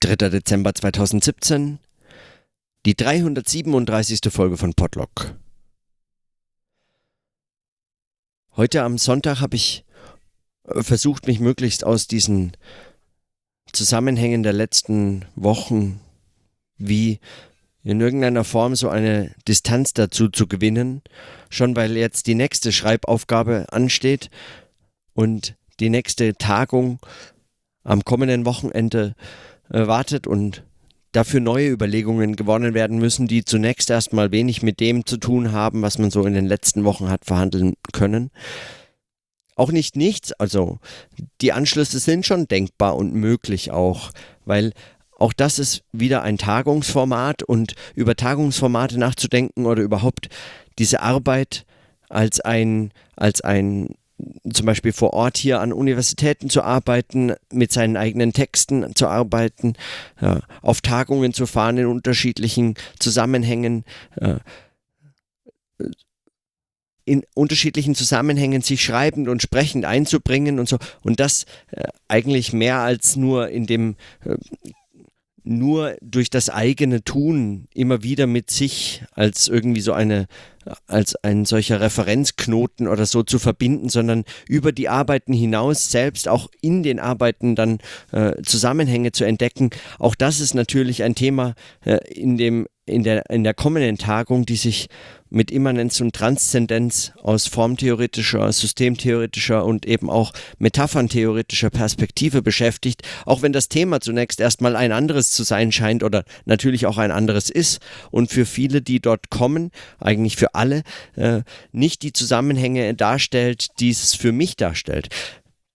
3. Dezember 2017, die 337. Folge von Podlock. Heute am Sonntag habe ich äh, versucht, mich möglichst aus diesen Zusammenhängen der letzten Wochen wie in irgendeiner Form so eine Distanz dazu zu gewinnen, schon weil jetzt die nächste Schreibaufgabe ansteht und die nächste Tagung am kommenden Wochenende wartet und dafür neue Überlegungen gewonnen werden müssen, die zunächst erstmal wenig mit dem zu tun haben, was man so in den letzten Wochen hat verhandeln können. Auch nicht nichts, also die Anschlüsse sind schon denkbar und möglich auch, weil auch das ist wieder ein Tagungsformat und über Tagungsformate nachzudenken oder überhaupt diese Arbeit als ein, als ein zum Beispiel vor Ort hier an Universitäten zu arbeiten, mit seinen eigenen Texten zu arbeiten, ja, auf Tagungen zu fahren in unterschiedlichen Zusammenhängen, ja, in unterschiedlichen Zusammenhängen sich schreibend und sprechend einzubringen und so. Und das äh, eigentlich mehr als nur in dem äh, nur durch das eigene Tun immer wieder mit sich als irgendwie so eine als ein solcher Referenzknoten oder so zu verbinden, sondern über die Arbeiten hinaus selbst auch in den Arbeiten dann äh, Zusammenhänge zu entdecken. Auch das ist natürlich ein Thema äh, in dem in der, in der kommenden Tagung, die sich mit Immanenz und Transzendenz aus formtheoretischer, systemtheoretischer und eben auch metapherntheoretischer Perspektive beschäftigt, auch wenn das Thema zunächst erstmal ein anderes zu sein scheint oder natürlich auch ein anderes ist und für viele, die dort kommen, eigentlich für alle, äh, nicht die Zusammenhänge darstellt, die es für mich darstellt.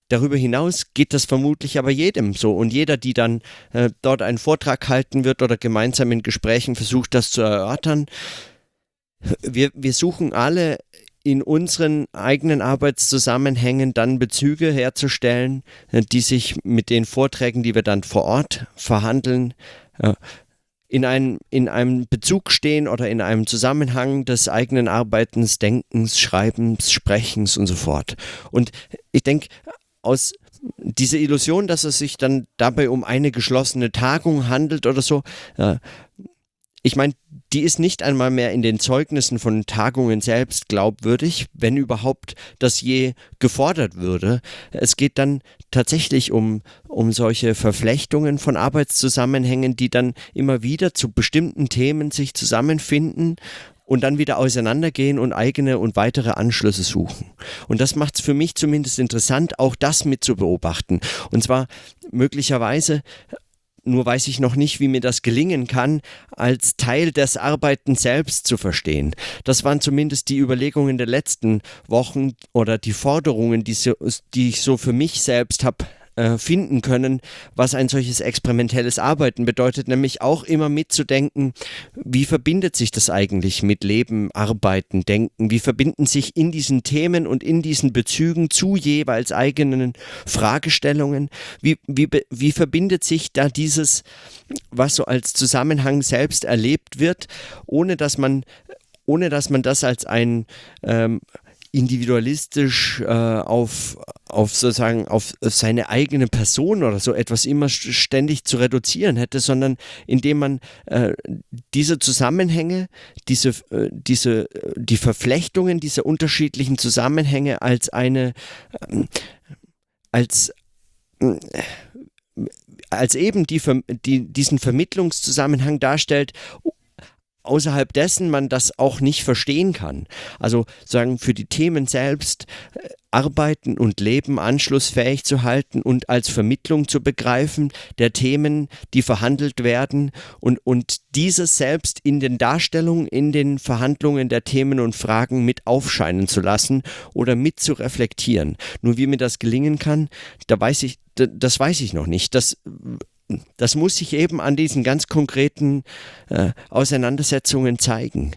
Darüber hinaus geht das vermutlich aber jedem so und jeder, die dann äh, dort einen Vortrag halten wird oder gemeinsam in Gesprächen versucht, das zu erörtern. Wir, wir suchen alle in unseren eigenen Arbeitszusammenhängen dann Bezüge herzustellen, äh, die sich mit den Vorträgen, die wir dann vor Ort verhandeln, äh, in einem, in einem Bezug stehen oder in einem Zusammenhang des eigenen Arbeitens, Denkens, Schreibens, Sprechens und so fort. Und ich denke, aus dieser Illusion, dass es sich dann dabei um eine geschlossene Tagung handelt oder so, äh, ich meine, die ist nicht einmal mehr in den Zeugnissen von Tagungen selbst glaubwürdig, wenn überhaupt das je gefordert würde. Es geht dann tatsächlich um, um solche Verflechtungen von Arbeitszusammenhängen, die dann immer wieder zu bestimmten Themen sich zusammenfinden und dann wieder auseinandergehen und eigene und weitere Anschlüsse suchen. Und das macht es für mich zumindest interessant, auch das mit zu beobachten. Und zwar möglicherweise nur weiß ich noch nicht, wie mir das gelingen kann, als Teil des Arbeiten selbst zu verstehen. Das waren zumindest die Überlegungen der letzten Wochen oder die Forderungen, die, so, die ich so für mich selbst habe äh, finden können, was ein solches experimentelles Arbeiten bedeutet, nämlich auch immer mitzudenken, wie verbindet sich das eigentlich mit Leben, Arbeiten, Denken, wie verbinden sich in diesen Themen und in diesen Bezügen zu jeweils eigenen Fragestellungen, wie, wie, wie verbindet sich da dieses, was so als Zusammenhang selbst erlebt wird, ohne dass man ohne dass man das als ein ähm, individualistisch äh, auf, auf sozusagen auf seine eigene Person oder so etwas immer ständig zu reduzieren hätte, sondern indem man äh, diese Zusammenhänge, diese, äh, diese, die Verflechtungen dieser unterschiedlichen Zusammenhänge als eine, äh, als äh, als eben die, die, diesen Vermittlungszusammenhang darstellt, außerhalb dessen man das auch nicht verstehen kann. Also sagen für die Themen selbst äh, arbeiten und leben anschlussfähig zu halten und als Vermittlung zu begreifen der Themen, die verhandelt werden und, und dieses selbst in den Darstellungen, in den Verhandlungen der Themen und Fragen mit aufscheinen zu lassen oder mit zu reflektieren. Nur wie mir das gelingen kann, da weiß ich, das weiß ich noch nicht. Das das muss sich eben an diesen ganz konkreten äh, Auseinandersetzungen zeigen.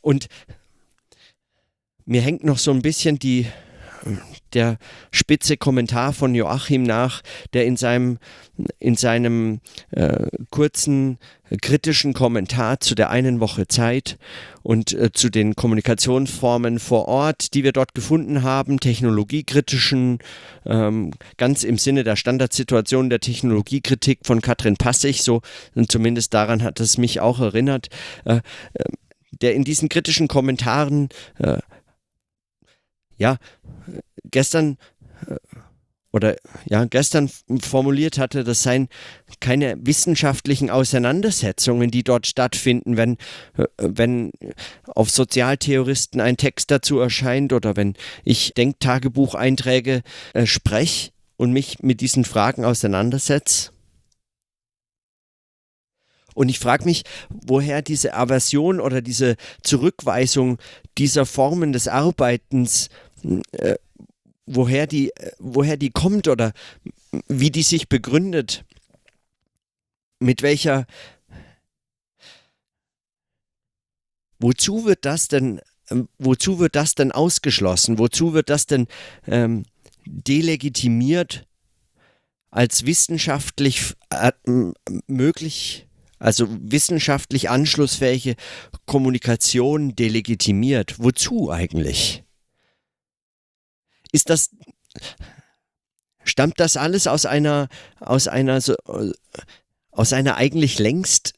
Und mir hängt noch so ein bisschen die der spitze Kommentar von Joachim nach, der in seinem, in seinem äh, kurzen kritischen Kommentar zu der einen Woche Zeit und äh, zu den Kommunikationsformen vor Ort, die wir dort gefunden haben, technologiekritischen, ähm, ganz im Sinne der Standardsituation der Technologiekritik von Katrin Passig, so zumindest daran hat es mich auch erinnert, äh, äh der in diesen kritischen Kommentaren äh, ja, gestern äh, oder ja, gestern formuliert hatte, das seien keine wissenschaftlichen Auseinandersetzungen, die dort stattfinden, wenn, äh, wenn auf Sozialtheoristen ein Text dazu erscheint oder wenn ich Denktagebucheinträge äh, spreche und mich mit diesen Fragen auseinandersetze. Und ich frage mich, woher diese Aversion oder diese Zurückweisung dieser Formen des Arbeitens äh, woher die, äh, woher die kommt oder wie die sich begründet. Mit welcher. Wozu wird das denn, ähm, wozu wird das denn ausgeschlossen? Wozu wird das denn ähm, delegitimiert als wissenschaftlich äh, möglich, also wissenschaftlich anschlussfähige Kommunikation delegitimiert? Wozu eigentlich? Ist das, stammt das alles aus einer, aus einer, so, aus einer eigentlich längst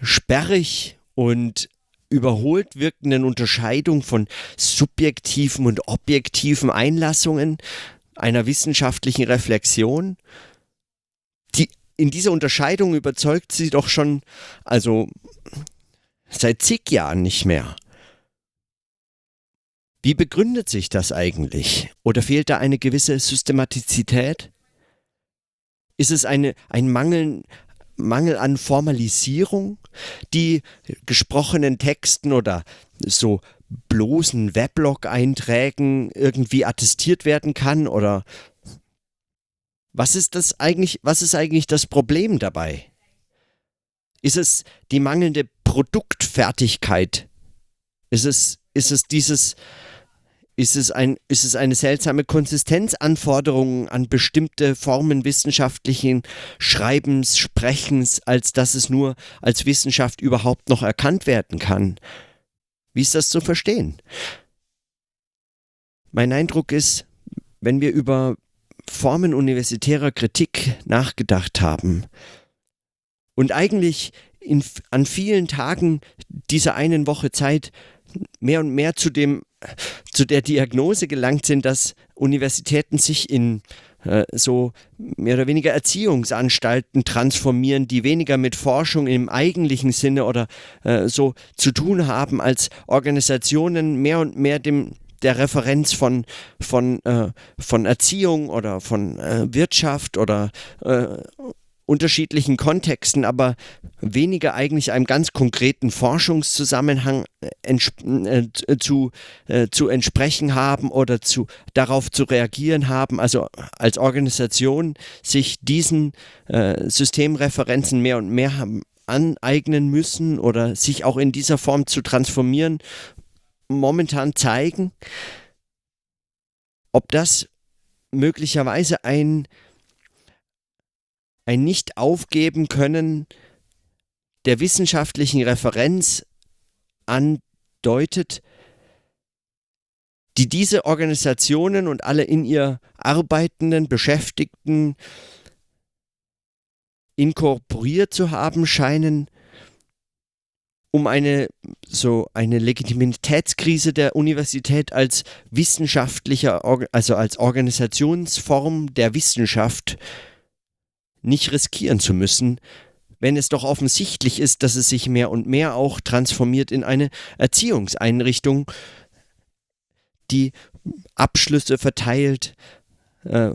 sperrig und überholt wirkenden Unterscheidung von subjektiven und objektiven Einlassungen einer wissenschaftlichen Reflexion. Die, in dieser Unterscheidung überzeugt sie doch schon, also seit zig Jahren nicht mehr. Wie begründet sich das eigentlich? Oder fehlt da eine gewisse Systematizität? Ist es eine, ein Mangel, Mangel an Formalisierung, die gesprochenen Texten oder so bloßen Weblog-Einträgen irgendwie attestiert werden kann? Oder was ist das eigentlich, was ist eigentlich das Problem dabei? Ist es die mangelnde Produktfertigkeit? Ist es, ist es dieses, ist es, ein, ist es eine seltsame Konsistenzanforderung an bestimmte Formen wissenschaftlichen Schreibens, Sprechens, als dass es nur als Wissenschaft überhaupt noch erkannt werden kann? Wie ist das zu verstehen? Mein Eindruck ist, wenn wir über Formen universitärer Kritik nachgedacht haben und eigentlich in, an vielen Tagen dieser einen Woche Zeit mehr und mehr zu dem zu der Diagnose gelangt sind, dass Universitäten sich in äh, so mehr oder weniger Erziehungsanstalten transformieren, die weniger mit Forschung im eigentlichen Sinne oder äh, so zu tun haben, als Organisationen mehr und mehr dem der Referenz von, von, äh, von Erziehung oder von äh, Wirtschaft oder äh, unterschiedlichen Kontexten, aber weniger eigentlich einem ganz konkreten Forschungszusammenhang äh, äh, zu, äh, zu entsprechen haben oder zu, darauf zu reagieren haben, also als Organisation sich diesen äh, Systemreferenzen mehr und mehr aneignen müssen oder sich auch in dieser Form zu transformieren, momentan zeigen, ob das möglicherweise ein ein Nicht-Aufgeben können der wissenschaftlichen Referenz andeutet, die diese Organisationen und alle in ihr arbeitenden Beschäftigten inkorporiert zu haben scheinen, um eine so eine Legitimitätskrise der Universität als wissenschaftlicher, also als Organisationsform der Wissenschaft nicht riskieren zu müssen, wenn es doch offensichtlich ist, dass es sich mehr und mehr auch transformiert in eine Erziehungseinrichtung, die Abschlüsse verteilt äh,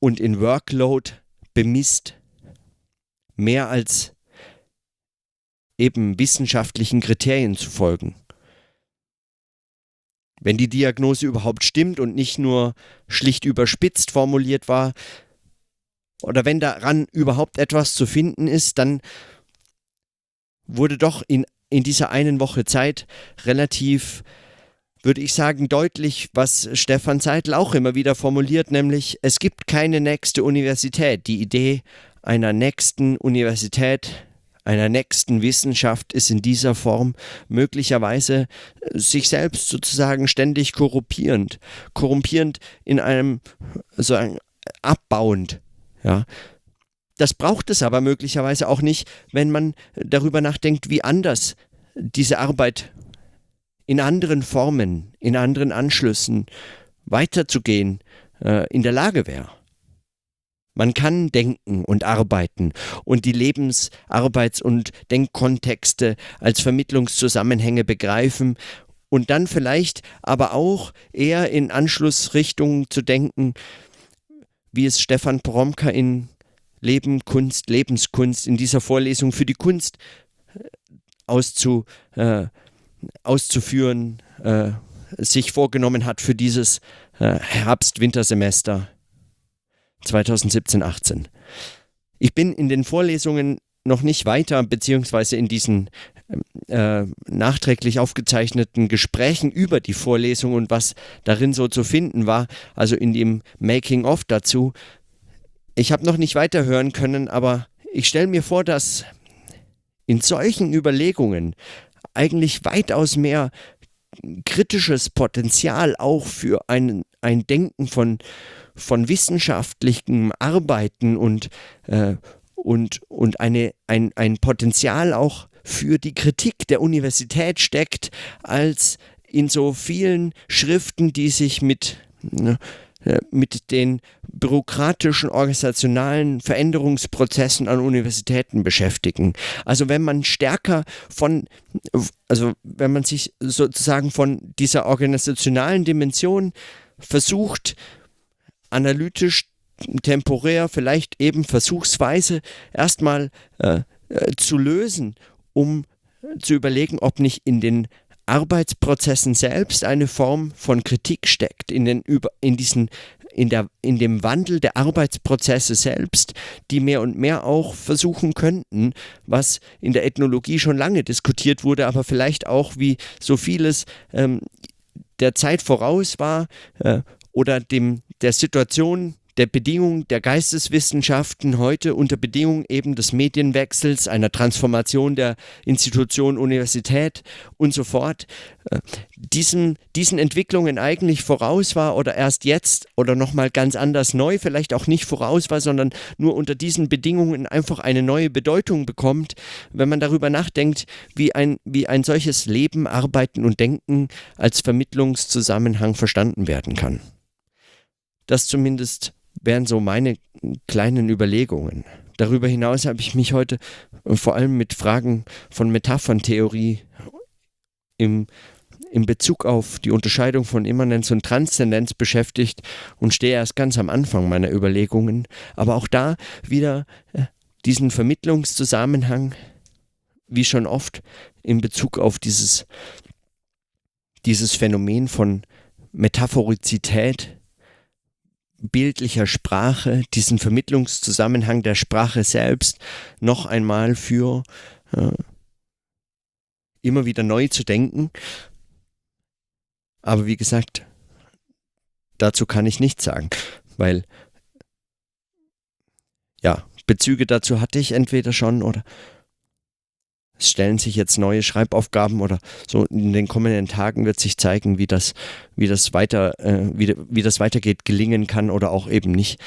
und in Workload bemisst, mehr als eben wissenschaftlichen Kriterien zu folgen. Wenn die Diagnose überhaupt stimmt und nicht nur schlicht überspitzt formuliert war, oder wenn daran überhaupt etwas zu finden ist, dann wurde doch in, in dieser einen Woche Zeit relativ würde ich sagen, deutlich, was Stefan Seidel auch immer wieder formuliert, nämlich es gibt keine nächste Universität. Die Idee einer nächsten Universität, einer nächsten Wissenschaft ist in dieser Form möglicherweise äh, sich selbst sozusagen ständig korrumpierend, korrumpierend in einem so ein, abbauend, ja. Das braucht es aber möglicherweise auch nicht, wenn man darüber nachdenkt, wie anders diese Arbeit in anderen Formen, in anderen Anschlüssen weiterzugehen äh, in der Lage wäre. Man kann denken und arbeiten und die Lebens-, Arbeits- und Denkkontexte als Vermittlungszusammenhänge begreifen und dann vielleicht aber auch eher in Anschlussrichtungen zu denken, wie es Stefan Poromka in Leben, Kunst, Lebenskunst in dieser Vorlesung für die Kunst äh, auszu, äh, auszuführen, äh, sich vorgenommen hat für dieses äh, Herbst-Wintersemester 2017-18. Ich bin in den Vorlesungen noch nicht weiter, beziehungsweise in diesen äh, nachträglich aufgezeichneten Gesprächen über die Vorlesung und was darin so zu finden war, also in dem Making-of dazu. Ich habe noch nicht weiterhören können, aber ich stelle mir vor, dass in solchen Überlegungen eigentlich weitaus mehr kritisches Potenzial auch für ein, ein Denken von, von wissenschaftlichem Arbeiten und, äh, und, und eine, ein, ein Potenzial auch für die Kritik der Universität steckt, als in so vielen Schriften, die sich mit ne, äh, mit den bürokratischen, organisationalen Veränderungsprozessen an Universitäten beschäftigen. Also wenn man stärker von, also wenn man sich sozusagen von dieser organisationalen Dimension versucht, analytisch, temporär, vielleicht eben versuchsweise erstmal äh, äh, zu lösen, um zu überlegen, ob nicht in den Arbeitsprozessen selbst eine Form von Kritik steckt, in, den, in, diesen, in, der, in dem Wandel der Arbeitsprozesse selbst, die mehr und mehr auch versuchen könnten, was in der Ethnologie schon lange diskutiert wurde, aber vielleicht auch wie so vieles ähm, der Zeit voraus war äh, oder dem, der Situation der Bedingungen der Geisteswissenschaften heute unter Bedingungen eben des Medienwechsels, einer Transformation der Institution Universität und so fort, äh, diesen, diesen Entwicklungen eigentlich voraus war oder erst jetzt oder nochmal ganz anders neu, vielleicht auch nicht voraus war, sondern nur unter diesen Bedingungen einfach eine neue Bedeutung bekommt, wenn man darüber nachdenkt, wie ein, wie ein solches Leben, Arbeiten und Denken als Vermittlungszusammenhang verstanden werden kann. Das zumindest wären so meine kleinen Überlegungen. Darüber hinaus habe ich mich heute vor allem mit Fragen von Metapherntheorie im, in Bezug auf die Unterscheidung von Immanenz und Transzendenz beschäftigt und stehe erst ganz am Anfang meiner Überlegungen. Aber auch da wieder äh, diesen Vermittlungszusammenhang, wie schon oft, in Bezug auf dieses, dieses Phänomen von Metaphorizität, bildlicher Sprache, diesen Vermittlungszusammenhang der Sprache selbst noch einmal für äh, immer wieder neu zu denken. Aber wie gesagt, dazu kann ich nichts sagen, weil ja, Bezüge dazu hatte ich entweder schon oder es stellen sich jetzt neue Schreibaufgaben oder so in den kommenden Tagen wird sich zeigen, wie das, wie das weiter, äh, wie, wie das weitergeht, gelingen kann oder auch eben nicht.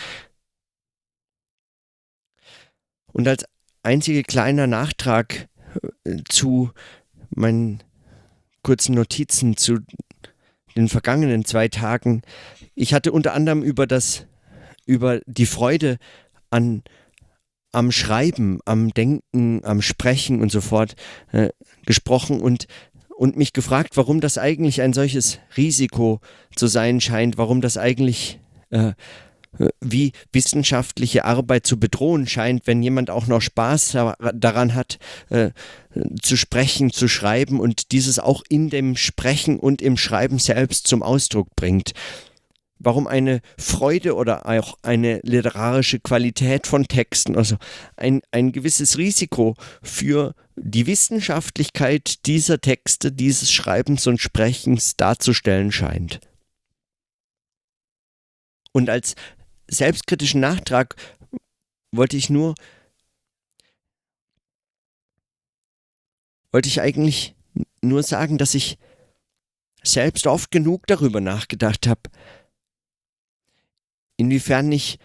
Und als einziger kleiner Nachtrag äh, zu meinen kurzen Notizen zu den vergangenen zwei Tagen. Ich hatte unter anderem über das, über die Freude an am Schreiben, am Denken, am Sprechen und so fort äh, gesprochen und, und mich gefragt, warum das eigentlich ein solches Risiko zu sein scheint, warum das eigentlich äh, wie wissenschaftliche Arbeit zu bedrohen scheint, wenn jemand auch noch Spaß daran hat, äh, zu sprechen, zu schreiben und dieses auch in dem Sprechen und im Schreiben selbst zum Ausdruck bringt. Warum eine Freude oder auch eine literarische Qualität von Texten, also ein, ein gewisses Risiko für die Wissenschaftlichkeit dieser Texte, dieses Schreibens und Sprechens darzustellen scheint. Und als selbstkritischen Nachtrag wollte ich nur, wollte ich eigentlich nur sagen, dass ich selbst oft genug darüber nachgedacht habe, inwiefern nicht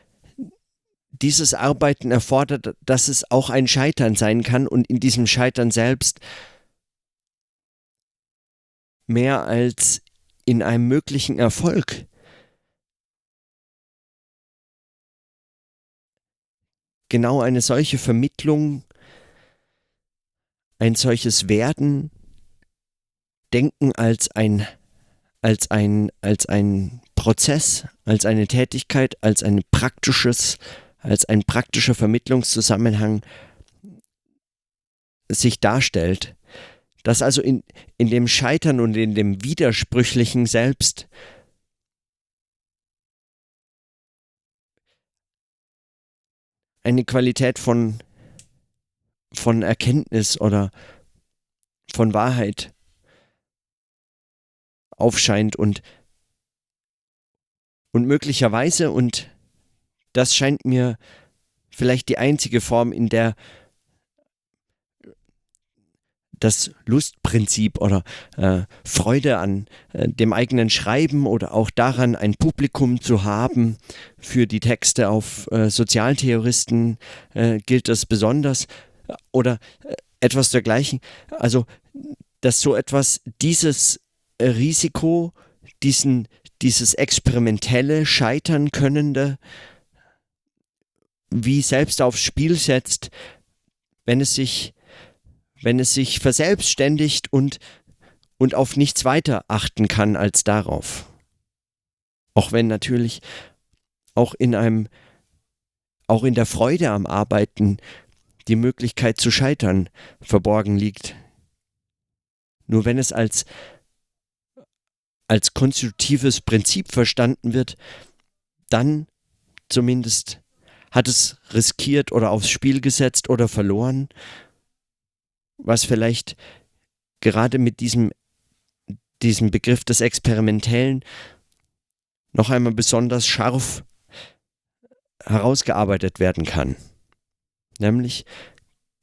dieses Arbeiten erfordert, dass es auch ein Scheitern sein kann und in diesem Scheitern selbst mehr als in einem möglichen Erfolg genau eine solche Vermittlung, ein solches Werden, Denken als ein, als ein, als ein Prozess, als eine Tätigkeit, als ein praktisches, als ein praktischer Vermittlungszusammenhang sich darstellt. Dass also in, in dem Scheitern und in dem Widersprüchlichen selbst eine Qualität von, von Erkenntnis oder von Wahrheit aufscheint und und möglicherweise, und das scheint mir vielleicht die einzige Form, in der das Lustprinzip oder äh, Freude an äh, dem eigenen Schreiben oder auch daran, ein Publikum zu haben für die Texte auf äh, Sozialtheoristen äh, gilt das besonders oder äh, etwas dergleichen. Also, dass so etwas, dieses Risiko, diesen, dieses experimentelle, scheitern könnende, wie selbst aufs Spiel setzt, wenn es sich, wenn es sich verselbstständigt und, und auf nichts weiter achten kann als darauf. Auch wenn natürlich auch in einem, auch in der Freude am Arbeiten die Möglichkeit zu scheitern verborgen liegt. Nur wenn es als als konstitutives Prinzip verstanden wird, dann zumindest hat es riskiert oder aufs Spiel gesetzt oder verloren, was vielleicht gerade mit diesem, diesem Begriff des Experimentellen noch einmal besonders scharf herausgearbeitet werden kann. Nämlich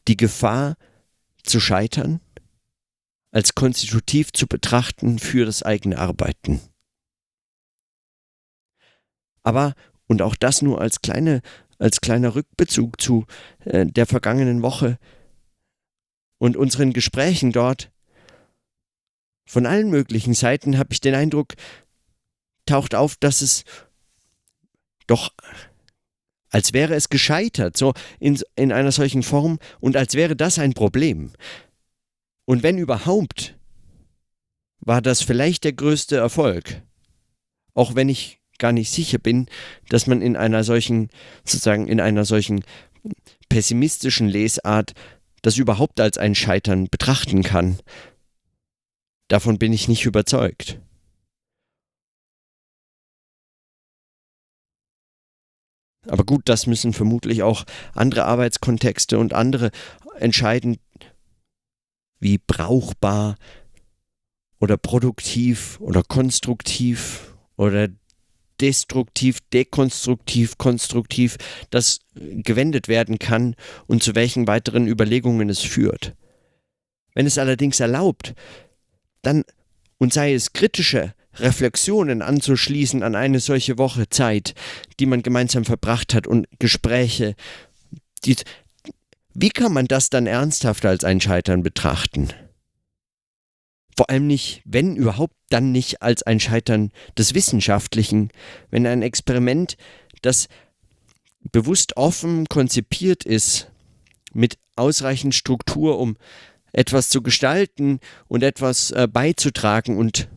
die Gefahr zu scheitern als konstitutiv zu betrachten für das eigene Arbeiten. Aber, und auch das nur als, kleine, als kleiner Rückbezug zu äh, der vergangenen Woche und unseren Gesprächen dort, von allen möglichen Seiten habe ich den Eindruck, taucht auf, dass es doch als wäre es gescheitert, so in, in einer solchen Form und als wäre das ein Problem. Und wenn überhaupt, war das vielleicht der größte Erfolg. Auch wenn ich gar nicht sicher bin, dass man in einer solchen, sozusagen in einer solchen pessimistischen Lesart das überhaupt als ein Scheitern betrachten kann. Davon bin ich nicht überzeugt. Aber gut, das müssen vermutlich auch andere Arbeitskontexte und andere entscheiden, wie brauchbar oder produktiv oder konstruktiv oder destruktiv, dekonstruktiv, konstruktiv das gewendet werden kann und zu welchen weiteren Überlegungen es führt. Wenn es allerdings erlaubt, dann und sei es kritische Reflexionen anzuschließen an eine solche Woche Zeit, die man gemeinsam verbracht hat und Gespräche, die, wie kann man das dann ernsthaft als ein Scheitern betrachten? Vor allem nicht, wenn überhaupt, dann nicht als ein Scheitern des Wissenschaftlichen, wenn ein Experiment, das bewusst offen konzipiert ist, mit ausreichend Struktur, um etwas zu gestalten und etwas äh, beizutragen und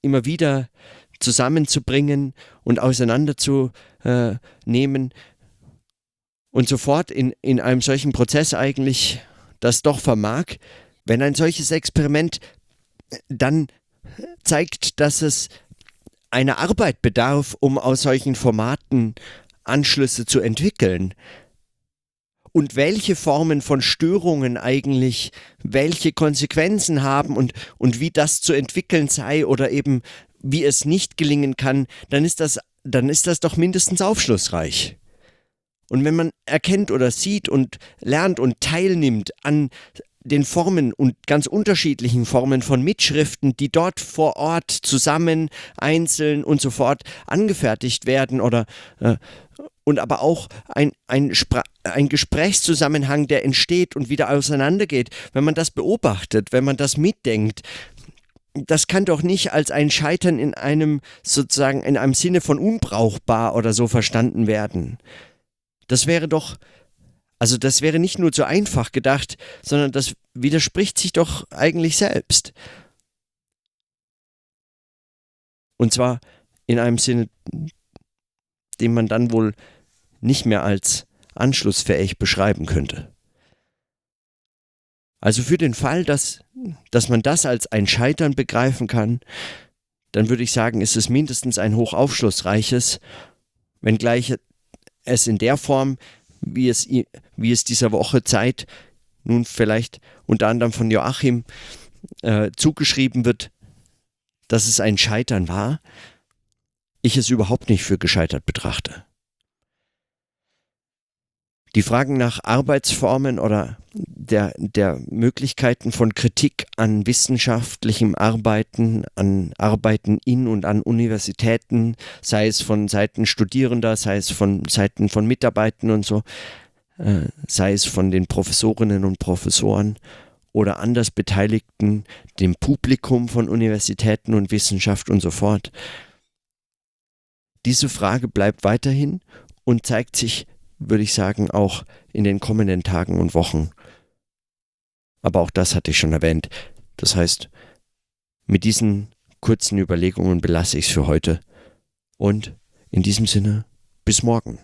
immer wieder zusammenzubringen und auseinanderzunehmen, und sofort in, in einem solchen Prozess eigentlich das doch vermag, wenn ein solches Experiment dann zeigt, dass es eine Arbeit bedarf, um aus solchen Formaten Anschlüsse zu entwickeln. Und welche Formen von Störungen eigentlich welche Konsequenzen haben und, und wie das zu entwickeln sei oder eben wie es nicht gelingen kann, dann ist das, dann ist das doch mindestens aufschlussreich. Und wenn man erkennt oder sieht und lernt und teilnimmt an den Formen und ganz unterschiedlichen Formen von Mitschriften, die dort vor Ort zusammen, einzeln und so fort angefertigt werden oder äh, und aber auch ein, ein, ein Gesprächszusammenhang, der entsteht und wieder auseinandergeht, wenn man das beobachtet, wenn man das mitdenkt, das kann doch nicht als ein Scheitern in einem sozusagen in einem Sinne von unbrauchbar oder so verstanden werden. Das wäre doch also das wäre nicht nur zu einfach gedacht, sondern das widerspricht sich doch eigentlich selbst. Und zwar in einem Sinne, den man dann wohl nicht mehr als anschlussfähig beschreiben könnte. Also für den Fall, dass, dass man das als ein Scheitern begreifen kann, dann würde ich sagen, ist es mindestens ein hochaufschlussreiches, wenngleich es in der Form, wie es, wie es dieser Woche Zeit nun vielleicht unter anderem von Joachim äh, zugeschrieben wird, dass es ein Scheitern war, ich es überhaupt nicht für gescheitert betrachte. Die Fragen nach Arbeitsformen oder der, der Möglichkeiten von Kritik an wissenschaftlichem Arbeiten, an Arbeiten in und an Universitäten, sei es von Seiten Studierender, sei es von Seiten von Mitarbeitern und so, äh, sei es von den Professorinnen und Professoren oder anders Beteiligten, dem Publikum von Universitäten und Wissenschaft und so fort. Diese Frage bleibt weiterhin und zeigt sich würde ich sagen, auch in den kommenden Tagen und Wochen. Aber auch das hatte ich schon erwähnt. Das heißt, mit diesen kurzen Überlegungen belasse ich es für heute. Und in diesem Sinne, bis morgen.